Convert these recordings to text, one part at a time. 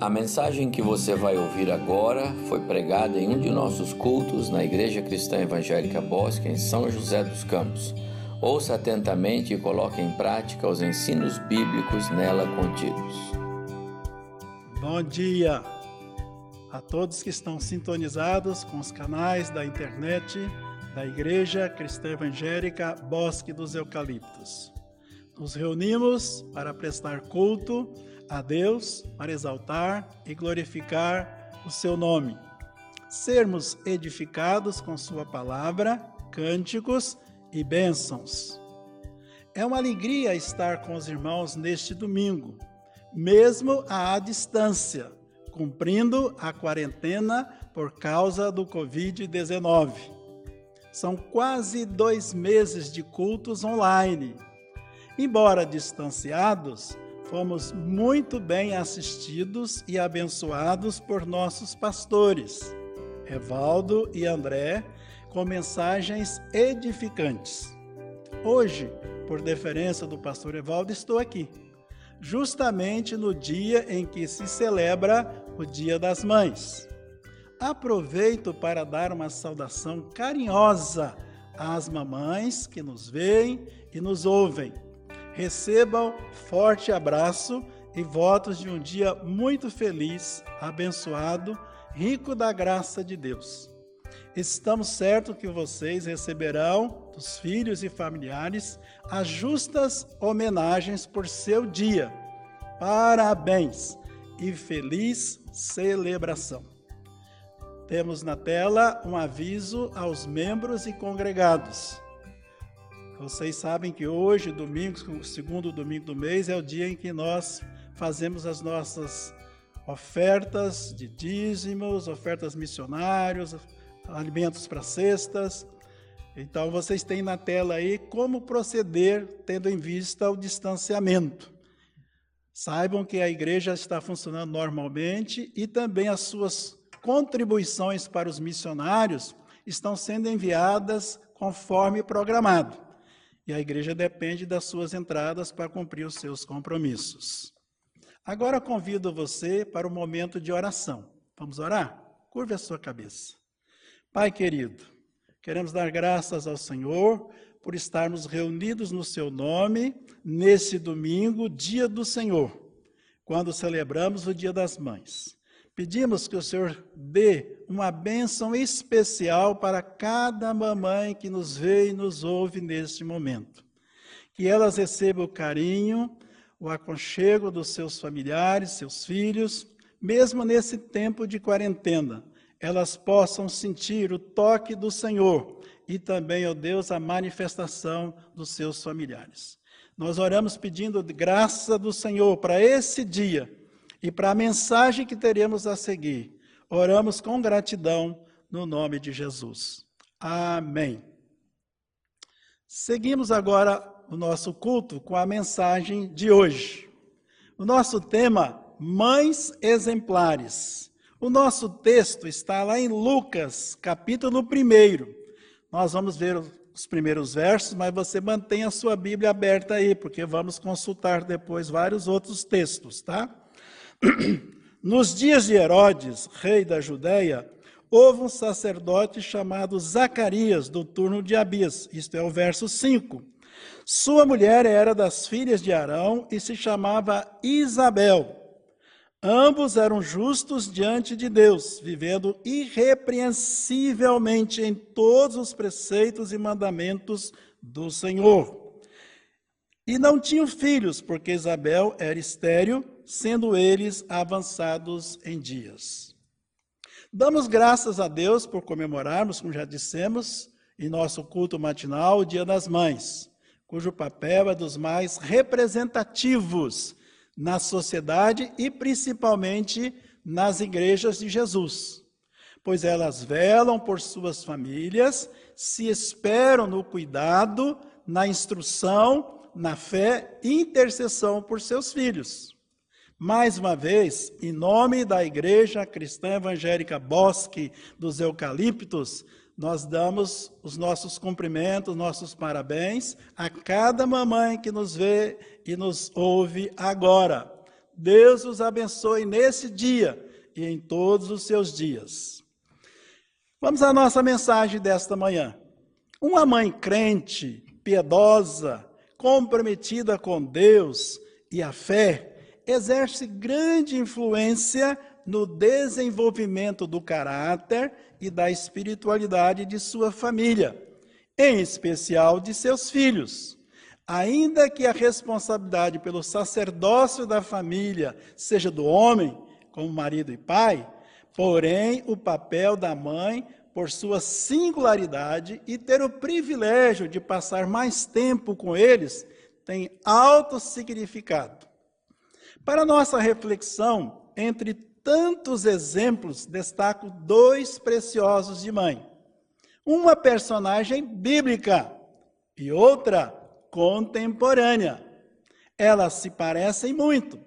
A mensagem que você vai ouvir agora foi pregada em um de nossos cultos na Igreja Cristã Evangélica Bosque, em São José dos Campos. Ouça atentamente e coloque em prática os ensinos bíblicos nela contidos. Bom dia a todos que estão sintonizados com os canais da internet da Igreja Cristã Evangélica Bosque dos Eucaliptos. Nos reunimos para prestar culto a Deus para exaltar e glorificar o seu nome. Sermos edificados com Sua palavra, cânticos e bênçãos. É uma alegria estar com os irmãos neste domingo, mesmo à distância, cumprindo a quarentena por causa do Covid-19. São quase dois meses de cultos online. Embora distanciados, fomos muito bem assistidos e abençoados por nossos pastores, Evaldo e André, com mensagens edificantes. Hoje, por deferência do pastor Evaldo, estou aqui, justamente no dia em que se celebra o Dia das Mães. Aproveito para dar uma saudação carinhosa às mamães que nos veem e nos ouvem recebam forte abraço e votos de um dia muito feliz, abençoado, rico da graça de Deus. Estamos certos que vocês receberão dos filhos e familiares as justas homenagens por seu dia. Parabéns e feliz celebração. Temos na tela um aviso aos membros e congregados. Vocês sabem que hoje, domingo, segundo domingo do mês, é o dia em que nós fazemos as nossas ofertas de dízimos, ofertas missionários, alimentos para cestas. Então vocês têm na tela aí como proceder tendo em vista o distanciamento. Saibam que a igreja está funcionando normalmente e também as suas contribuições para os missionários estão sendo enviadas conforme programado. E a igreja depende das suas entradas para cumprir os seus compromissos. Agora convido você para o momento de oração. Vamos orar? Curve a sua cabeça. Pai querido, queremos dar graças ao Senhor por estarmos reunidos no seu nome nesse domingo, dia do Senhor, quando celebramos o Dia das Mães. Pedimos que o Senhor dê uma bênção especial para cada mamãe que nos vê e nos ouve neste momento. Que elas recebam o carinho, o aconchego dos seus familiares, seus filhos, mesmo nesse tempo de quarentena, elas possam sentir o toque do Senhor e também, ó Deus, a manifestação dos seus familiares. Nós oramos pedindo graça do Senhor para esse dia e para a mensagem que teremos a seguir, oramos com gratidão no nome de Jesus. Amém. Seguimos agora o nosso culto com a mensagem de hoje. O nosso tema, Mães Exemplares. O nosso texto está lá em Lucas, capítulo 1. Nós vamos ver os primeiros versos, mas você mantém a sua Bíblia aberta aí, porque vamos consultar depois vários outros textos, tá? Nos dias de Herodes, rei da Judéia, houve um sacerdote chamado Zacarias, do turno de Abias. Isto é o verso 5. Sua mulher era das filhas de Arão e se chamava Isabel. Ambos eram justos diante de Deus, vivendo irrepreensivelmente em todos os preceitos e mandamentos do Senhor. E não tinham filhos, porque Isabel era estéril sendo eles avançados em dias. Damos graças a Deus por comemorarmos, como já dissemos, em nosso culto matinal, o Dia das Mães, cujo papel é dos mais representativos na sociedade e principalmente nas igrejas de Jesus, pois elas velam por suas famílias, se esperam no cuidado, na instrução, na fé e intercessão por seus filhos. Mais uma vez, em nome da Igreja Cristã Evangélica Bosque dos Eucaliptos, nós damos os nossos cumprimentos, nossos parabéns a cada mamãe que nos vê e nos ouve agora. Deus os abençoe nesse dia e em todos os seus dias. Vamos à nossa mensagem desta manhã. Uma mãe crente, piedosa, comprometida com Deus e a fé, exerce grande influência no desenvolvimento do caráter e da espiritualidade de sua família, em especial de seus filhos. Ainda que a responsabilidade pelo sacerdócio da família seja do homem, como marido e pai, porém o papel da mãe, por sua singularidade e ter o privilégio de passar mais tempo com eles, tem alto significado. Para nossa reflexão, entre tantos exemplos, destaco dois preciosos de mãe. Uma personagem bíblica e outra contemporânea. Elas se parecem muito,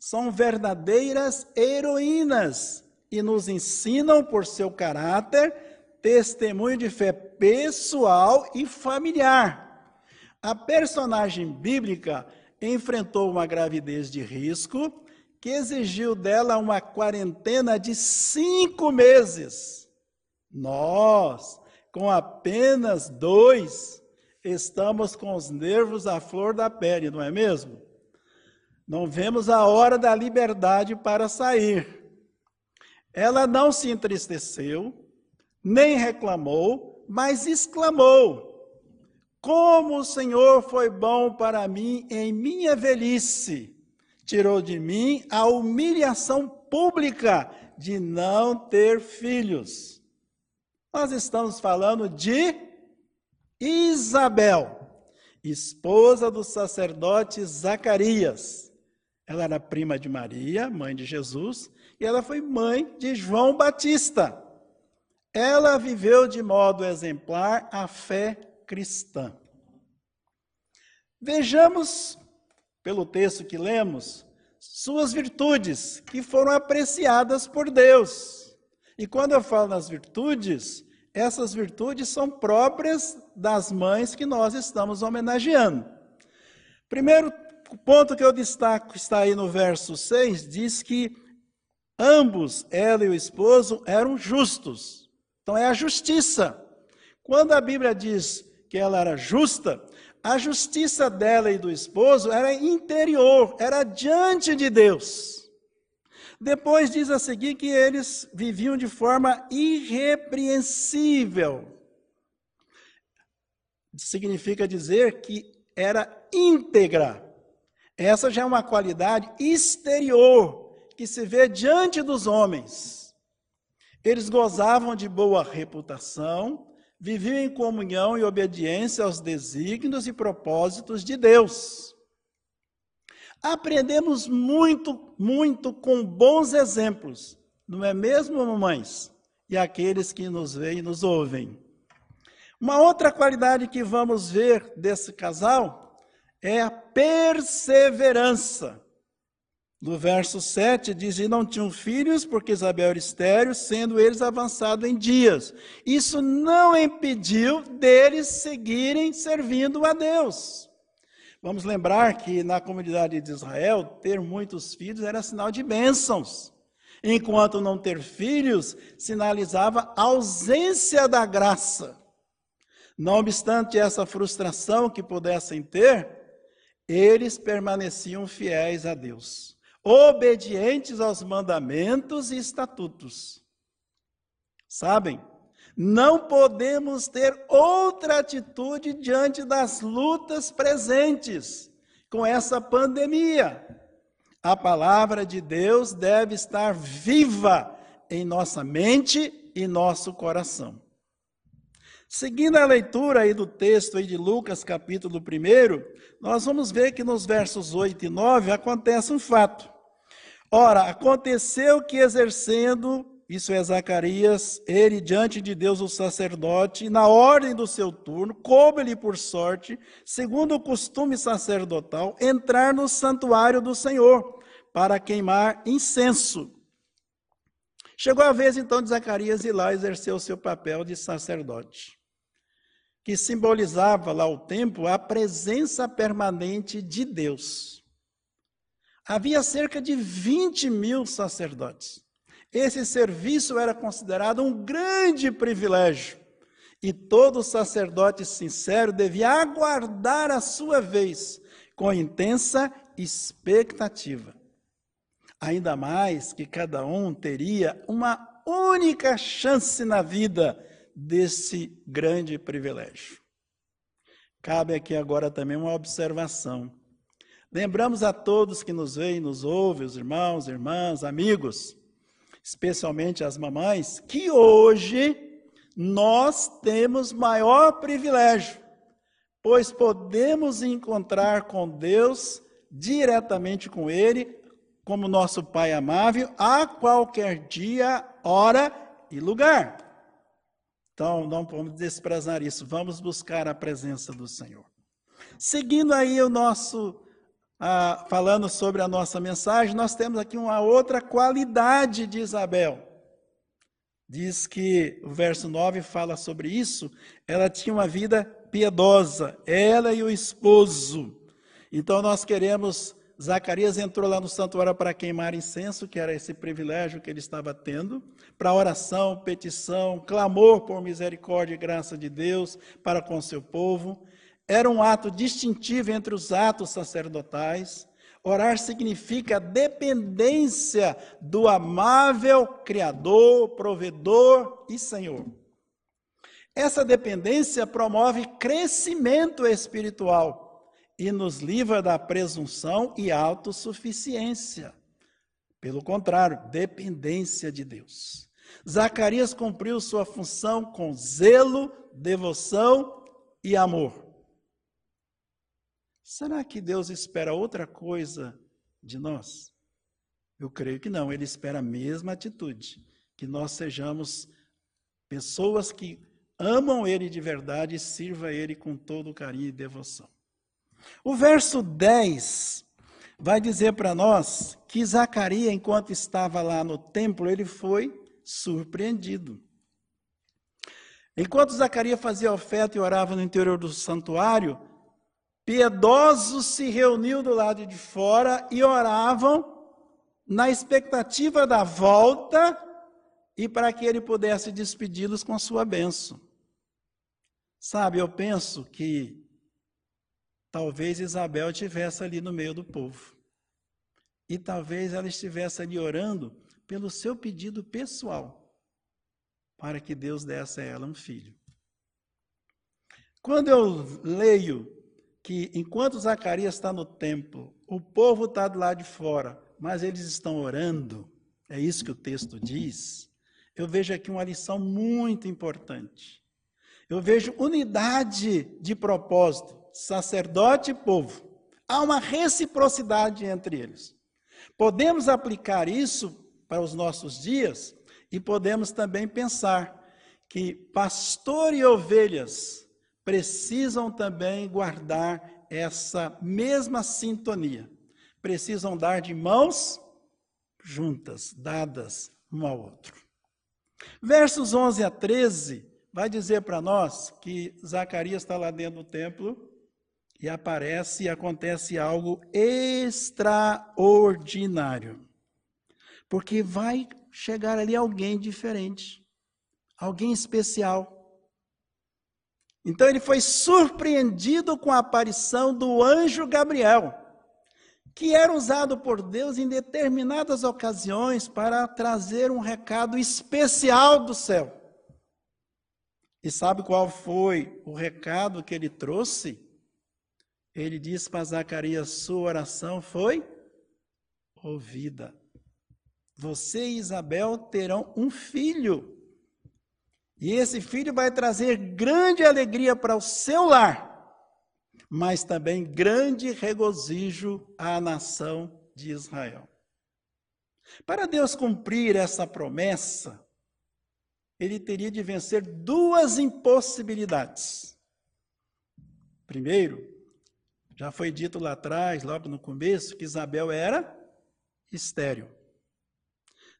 são verdadeiras heroínas e nos ensinam por seu caráter testemunho de fé pessoal e familiar. A personagem bíblica enfrentou uma gravidez de risco que exigiu dela uma quarentena de cinco meses. Nós, com apenas dois, estamos com os nervos à flor da pele, não é mesmo? Não vemos a hora da liberdade para sair. Ela não se entristeceu, nem reclamou, mas exclamou: Como o Senhor foi bom para mim em minha velhice! Tirou de mim a humilhação pública de não ter filhos. Nós estamos falando de Isabel, esposa do sacerdote Zacarias. Ela era prima de Maria, mãe de Jesus, e ela foi mãe de João Batista. Ela viveu de modo exemplar a fé cristã. Vejamos, pelo texto que lemos, suas virtudes, que foram apreciadas por Deus. E quando eu falo nas virtudes, essas virtudes são próprias das mães que nós estamos homenageando. Primeiro ponto que eu destaco está aí no verso 6, diz que ambos, ela e o esposo, eram justos. Então é a justiça. Quando a Bíblia diz que ela era justa, a justiça dela e do esposo era interior, era diante de Deus. Depois diz a seguir que eles viviam de forma irrepreensível. Significa dizer que era íntegra. Essa já é uma qualidade exterior que se vê diante dos homens. Eles gozavam de boa reputação, viviam em comunhão e obediência aos desígnios e propósitos de Deus. Aprendemos muito, muito com bons exemplos, não é mesmo, mamães? E aqueles que nos veem e nos ouvem. Uma outra qualidade que vamos ver desse casal é a perseverança. No verso 7 diz: E não tinham filhos, porque Isabel era estéreo, sendo eles avançados em dias. Isso não impediu deles seguirem servindo a Deus. Vamos lembrar que na comunidade de Israel, ter muitos filhos era sinal de bênçãos, enquanto não ter filhos sinalizava ausência da graça. Não obstante essa frustração que pudessem ter, eles permaneciam fiéis a Deus, obedientes aos mandamentos e estatutos. Sabem? Não podemos ter outra atitude diante das lutas presentes com essa pandemia. A palavra de Deus deve estar viva em nossa mente e nosso coração. Seguindo a leitura aí do texto aí de Lucas, capítulo 1, nós vamos ver que nos versos 8 e 9 acontece um fato. Ora, aconteceu que exercendo isso é Zacarias, ele diante de Deus o sacerdote, na ordem do seu turno, coube-lhe por sorte, segundo o costume sacerdotal, entrar no santuário do Senhor para queimar incenso. Chegou a vez então de Zacarias ir lá exercer o seu papel de sacerdote, que simbolizava lá o templo a presença permanente de Deus. Havia cerca de 20 mil sacerdotes. Esse serviço era considerado um grande privilégio. E todo sacerdote sincero devia aguardar a sua vez com intensa expectativa. Ainda mais que cada um teria uma única chance na vida desse grande privilégio. Cabe aqui agora também uma observação. Lembramos a todos que nos veem, nos ouvem, os irmãos, irmãs, amigos, especialmente as mamães, que hoje nós temos maior privilégio, pois podemos encontrar com Deus diretamente com Ele, como nosso Pai amável, a qualquer dia, hora e lugar. Então, não podemos desprezar isso, vamos buscar a presença do Senhor. Seguindo aí o nosso, ah, falando sobre a nossa mensagem, nós temos aqui uma outra qualidade de Isabel. Diz que o verso 9 fala sobre isso, ela tinha uma vida piedosa, ela e o esposo. Então nós queremos Zacarias entrou lá no santuário para queimar incenso, que era esse privilégio que ele estava tendo, para oração, petição, clamor por misericórdia e graça de Deus para com seu povo. Era um ato distintivo entre os atos sacerdotais. Orar significa dependência do amável Criador, provedor e Senhor. Essa dependência promove crescimento espiritual e nos livra da presunção e autossuficiência. Pelo contrário, dependência de Deus. Zacarias cumpriu sua função com zelo, devoção e amor. Será que Deus espera outra coisa de nós? Eu creio que não, ele espera a mesma atitude, que nós sejamos pessoas que amam ele de verdade e sirva ele com todo carinho e devoção. O verso 10 vai dizer para nós que Zacarias, enquanto estava lá no templo, ele foi surpreendido. Enquanto Zacarias fazia oferta e orava no interior do santuário, piedosos se reuniam do lado de fora e oravam na expectativa da volta e para que ele pudesse despedi-los com sua bênção. Sabe, eu penso que Talvez Isabel estivesse ali no meio do povo. E talvez ela estivesse ali orando pelo seu pedido pessoal, para que Deus desse a ela um filho. Quando eu leio que enquanto Zacarias está no templo, o povo está do lado de fora, mas eles estão orando, é isso que o texto diz, eu vejo aqui uma lição muito importante. Eu vejo unidade de propósito sacerdote e povo. Há uma reciprocidade entre eles. Podemos aplicar isso para os nossos dias e podemos também pensar que pastor e ovelhas precisam também guardar essa mesma sintonia. Precisam dar de mãos juntas, dadas um ao outro. Versos 11 a 13 vai dizer para nós que Zacarias está lá dentro do templo e aparece e acontece algo extraordinário. Porque vai chegar ali alguém diferente, alguém especial. Então ele foi surpreendido com a aparição do anjo Gabriel, que era usado por Deus em determinadas ocasiões para trazer um recado especial do céu. E sabe qual foi o recado que ele trouxe? ele diz para Zacarias: sua oração foi ouvida. Você e Isabel terão um filho. E esse filho vai trazer grande alegria para o seu lar, mas também grande regozijo à nação de Israel. Para Deus cumprir essa promessa, ele teria de vencer duas impossibilidades. Primeiro, já foi dito lá atrás, logo no começo, que Isabel era estéril.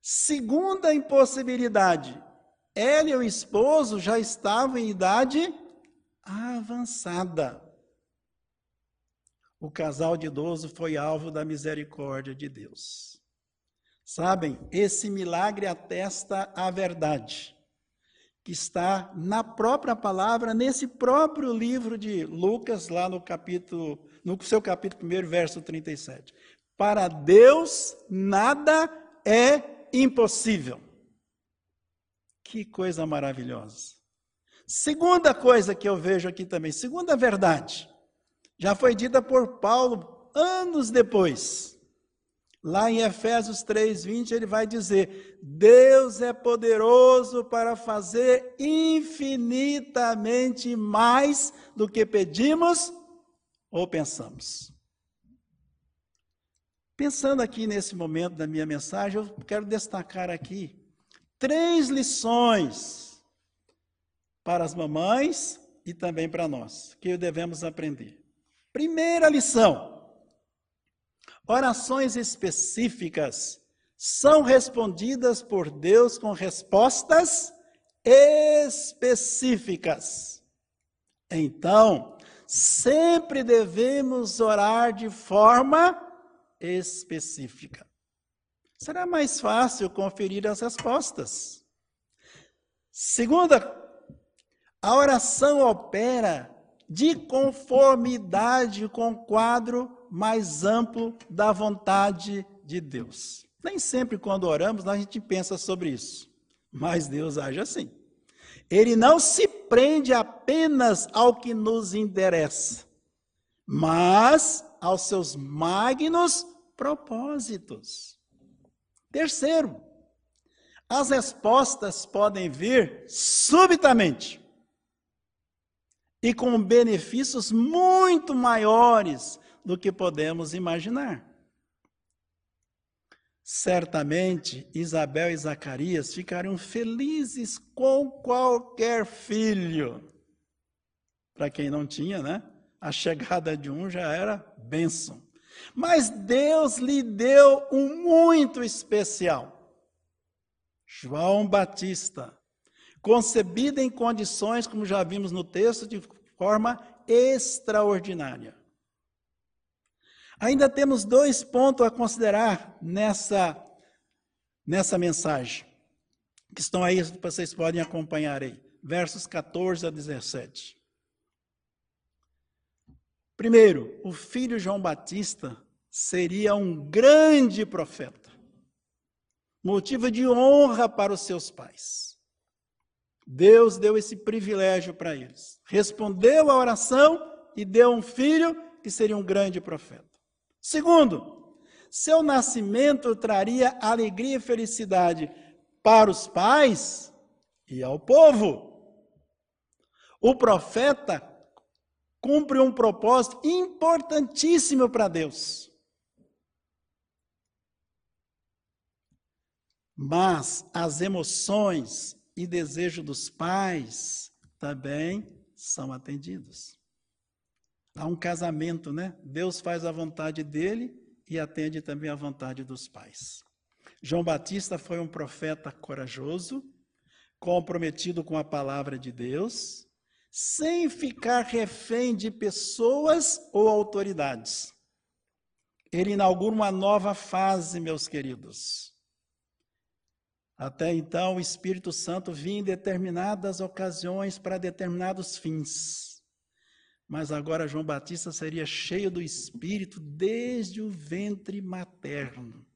Segunda impossibilidade, ela e o esposo já estavam em idade avançada. o casal de idoso foi alvo da misericórdia de Deus. Sabem, esse milagre atesta a verdade que está na própria palavra, nesse próprio livro de Lucas, lá no capítulo, no seu capítulo 1, verso 37. Para Deus nada é impossível. Que coisa maravilhosa. Segunda coisa que eu vejo aqui também, segunda verdade, já foi dita por Paulo anos depois. Lá em Efésios 3:20 ele vai dizer: Deus é poderoso para fazer infinitamente mais do que pedimos ou pensamos. Pensando aqui nesse momento da minha mensagem, eu quero destacar aqui três lições para as mamães e também para nós, que devemos aprender. Primeira lição: Orações específicas são respondidas por Deus com respostas específicas. Então, sempre devemos orar de forma específica. Será mais fácil conferir as respostas. Segunda, a oração opera de conformidade com o quadro mais amplo da vontade de Deus. Nem sempre, quando oramos, a gente pensa sobre isso, mas Deus age assim. Ele não se prende apenas ao que nos interessa, mas aos seus magnos propósitos. Terceiro, as respostas podem vir subitamente e com benefícios muito maiores do que podemos imaginar. Certamente Isabel e Zacarias ficariam felizes com qualquer filho. Para quem não tinha, né? A chegada de um já era bênção. Mas Deus lhe deu um muito especial. João Batista, concebido em condições, como já vimos no texto, de forma extraordinária. Ainda temos dois pontos a considerar nessa, nessa mensagem, que estão aí, vocês podem acompanhar aí, versos 14 a 17. Primeiro, o filho João Batista seria um grande profeta, motivo de honra para os seus pais. Deus deu esse privilégio para eles. Respondeu à oração e deu um filho que seria um grande profeta. Segundo, seu nascimento traria alegria e felicidade para os pais e ao povo. O profeta cumpre um propósito importantíssimo para Deus. Mas as emoções e desejos dos pais também são atendidos. Há um casamento, né? Deus faz a vontade dele e atende também a vontade dos pais. João Batista foi um profeta corajoso, comprometido com a palavra de Deus, sem ficar refém de pessoas ou autoridades. Ele inaugura uma nova fase, meus queridos. Até então, o Espírito Santo vinha em determinadas ocasiões para determinados fins. Mas agora João Batista seria cheio do Espírito desde o ventre materno.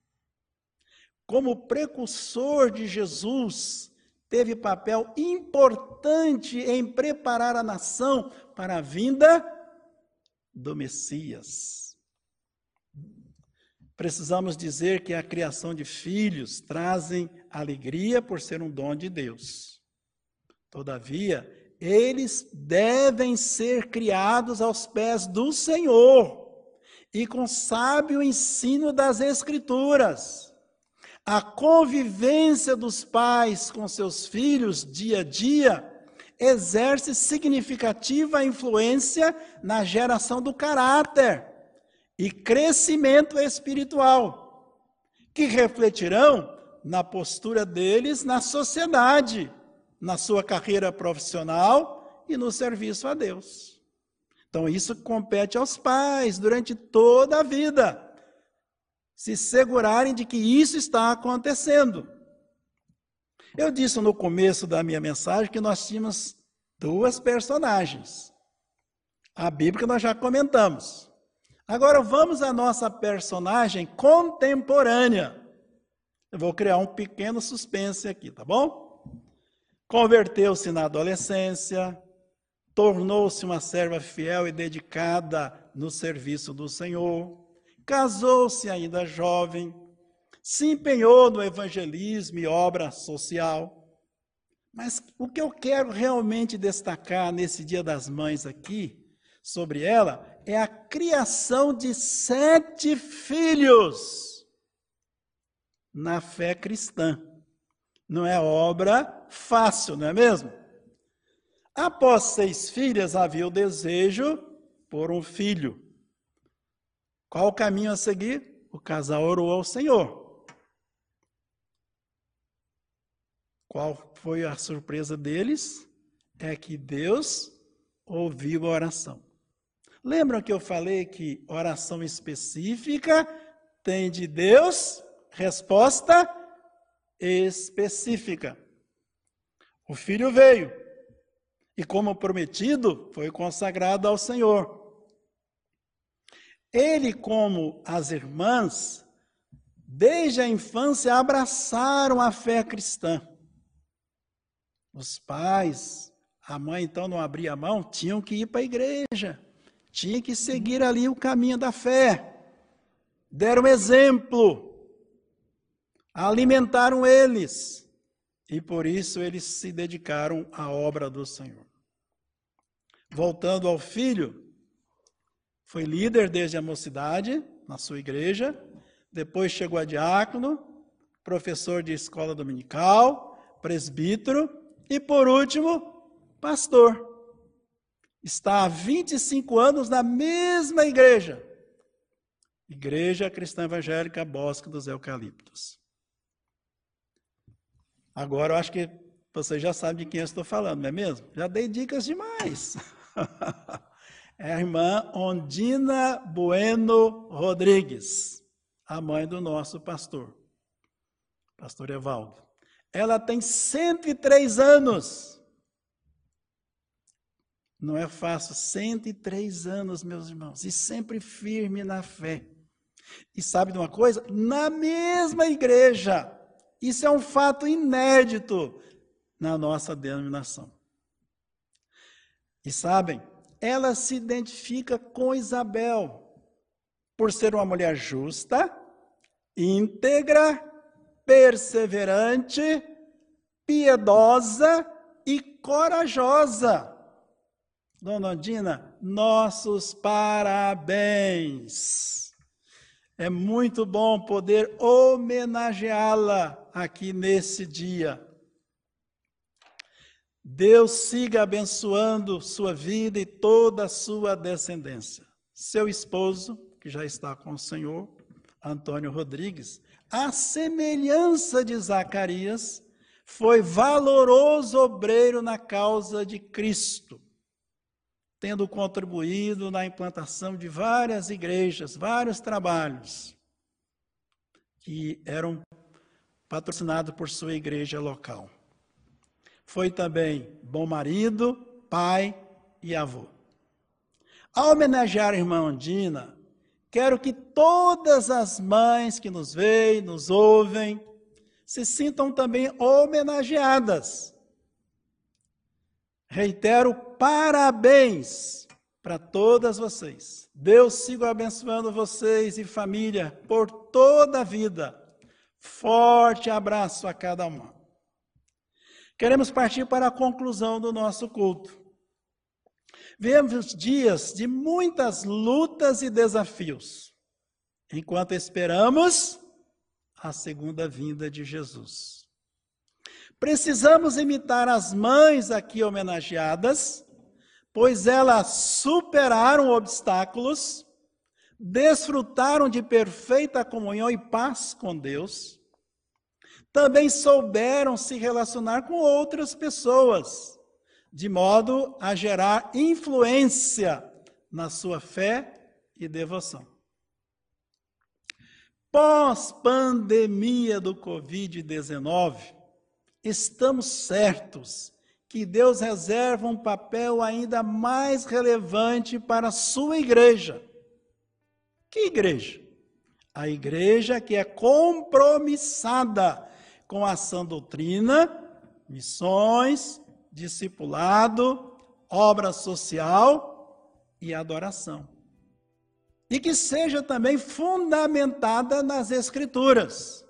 Como precursor de Jesus, teve papel importante em preparar a nação para a vinda do Messias. Precisamos dizer que a criação de filhos trazem alegria por ser um dom de Deus. Todavia, eles devem ser criados aos pés do Senhor e com sábio ensino das Escrituras. A convivência dos pais com seus filhos dia a dia exerce significativa influência na geração do caráter e crescimento espiritual, que refletirão na postura deles na sociedade na sua carreira profissional e no serviço a Deus. Então, isso compete aos pais durante toda a vida. Se segurarem de que isso está acontecendo. Eu disse no começo da minha mensagem que nós tínhamos duas personagens. A Bíblia nós já comentamos. Agora vamos à nossa personagem contemporânea. Eu vou criar um pequeno suspense aqui, tá bom? Converteu-se na adolescência, tornou-se uma serva fiel e dedicada no serviço do Senhor, casou-se ainda jovem, se empenhou no evangelismo e obra social. Mas o que eu quero realmente destacar nesse Dia das Mães aqui, sobre ela, é a criação de sete filhos na fé cristã. Não é obra fácil, não é mesmo? Após seis filhas, havia o desejo por um filho. Qual o caminho a seguir? O casal orou ao Senhor. Qual foi a surpresa deles? É que Deus ouviu a oração. Lembram que eu falei que oração específica tem de Deus resposta específica. O filho veio, e, como prometido, foi consagrado ao Senhor. Ele, como as irmãs, desde a infância abraçaram a fé cristã. Os pais, a mãe então não abria mão, tinham que ir para a igreja, tinham que seguir ali o caminho da fé. Deram exemplo, alimentaram eles, e por isso eles se dedicaram à obra do Senhor. Voltando ao filho, foi líder desde a mocidade na sua igreja, depois chegou a diácono, professor de escola dominical, presbítero e, por último, pastor. Está há 25 anos na mesma igreja, Igreja Cristã Evangélica Bosque dos Eucaliptos. Agora eu acho que você já sabe de quem eu estou falando, não é mesmo? Já dei dicas demais. é a irmã Ondina Bueno Rodrigues, a mãe do nosso pastor, pastor Evaldo. Ela tem 103 anos. Não é fácil, 103 anos, meus irmãos, e sempre firme na fé. E sabe de uma coisa? Na mesma igreja. Isso é um fato inédito na nossa denominação. E sabem, ela se identifica com Isabel por ser uma mulher justa, íntegra, perseverante, piedosa e corajosa. Dona Ondina, nossos parabéns. É muito bom poder homenageá-la aqui nesse dia. Deus siga abençoando sua vida e toda a sua descendência. Seu esposo, que já está com o Senhor, Antônio Rodrigues, a semelhança de Zacarias, foi valoroso obreiro na causa de Cristo, tendo contribuído na implantação de várias igrejas, vários trabalhos que eram patrocinados por sua igreja local. Foi também bom marido, pai e avô. Ao homenagear a irmã Ondina, quero que todas as mães que nos veem, nos ouvem, se sintam também homenageadas. Reitero parabéns para todas vocês. Deus siga abençoando vocês e família por toda a vida. Forte abraço a cada uma. Queremos partir para a conclusão do nosso culto. Vemos dias de muitas lutas e desafios, enquanto esperamos a segunda vinda de Jesus. Precisamos imitar as mães aqui homenageadas, pois elas superaram obstáculos, desfrutaram de perfeita comunhão e paz com Deus também souberam se relacionar com outras pessoas, de modo a gerar influência na sua fé e devoção. Pós-pandemia do Covid-19, estamos certos que Deus reserva um papel ainda mais relevante para a sua igreja. Que igreja? A igreja que é compromissada com a sã doutrina, missões, discipulado, obra social e adoração. E que seja também fundamentada nas Escrituras.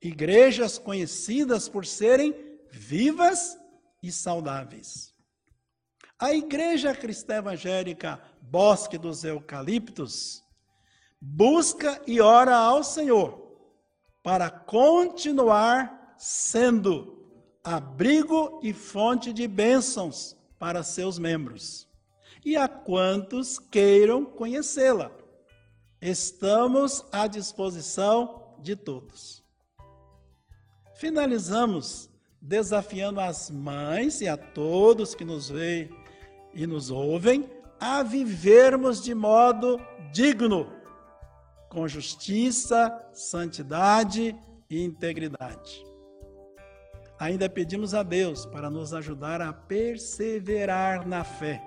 Igrejas conhecidas por serem vivas e saudáveis. A Igreja Cristã Evangélica Bosque dos Eucaliptos busca e ora ao Senhor para continuar sendo abrigo e fonte de bênçãos para seus membros. E a quantos queiram conhecê-la. Estamos à disposição de todos. Finalizamos desafiando as mães e a todos que nos veem e nos ouvem a vivermos de modo digno, com justiça, santidade e integridade. Ainda pedimos a Deus para nos ajudar a perseverar na fé,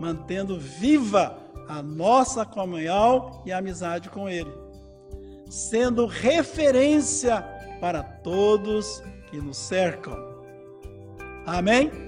mantendo viva a nossa comunhão e amizade com Ele, sendo referência para todos que nos cercam. Amém?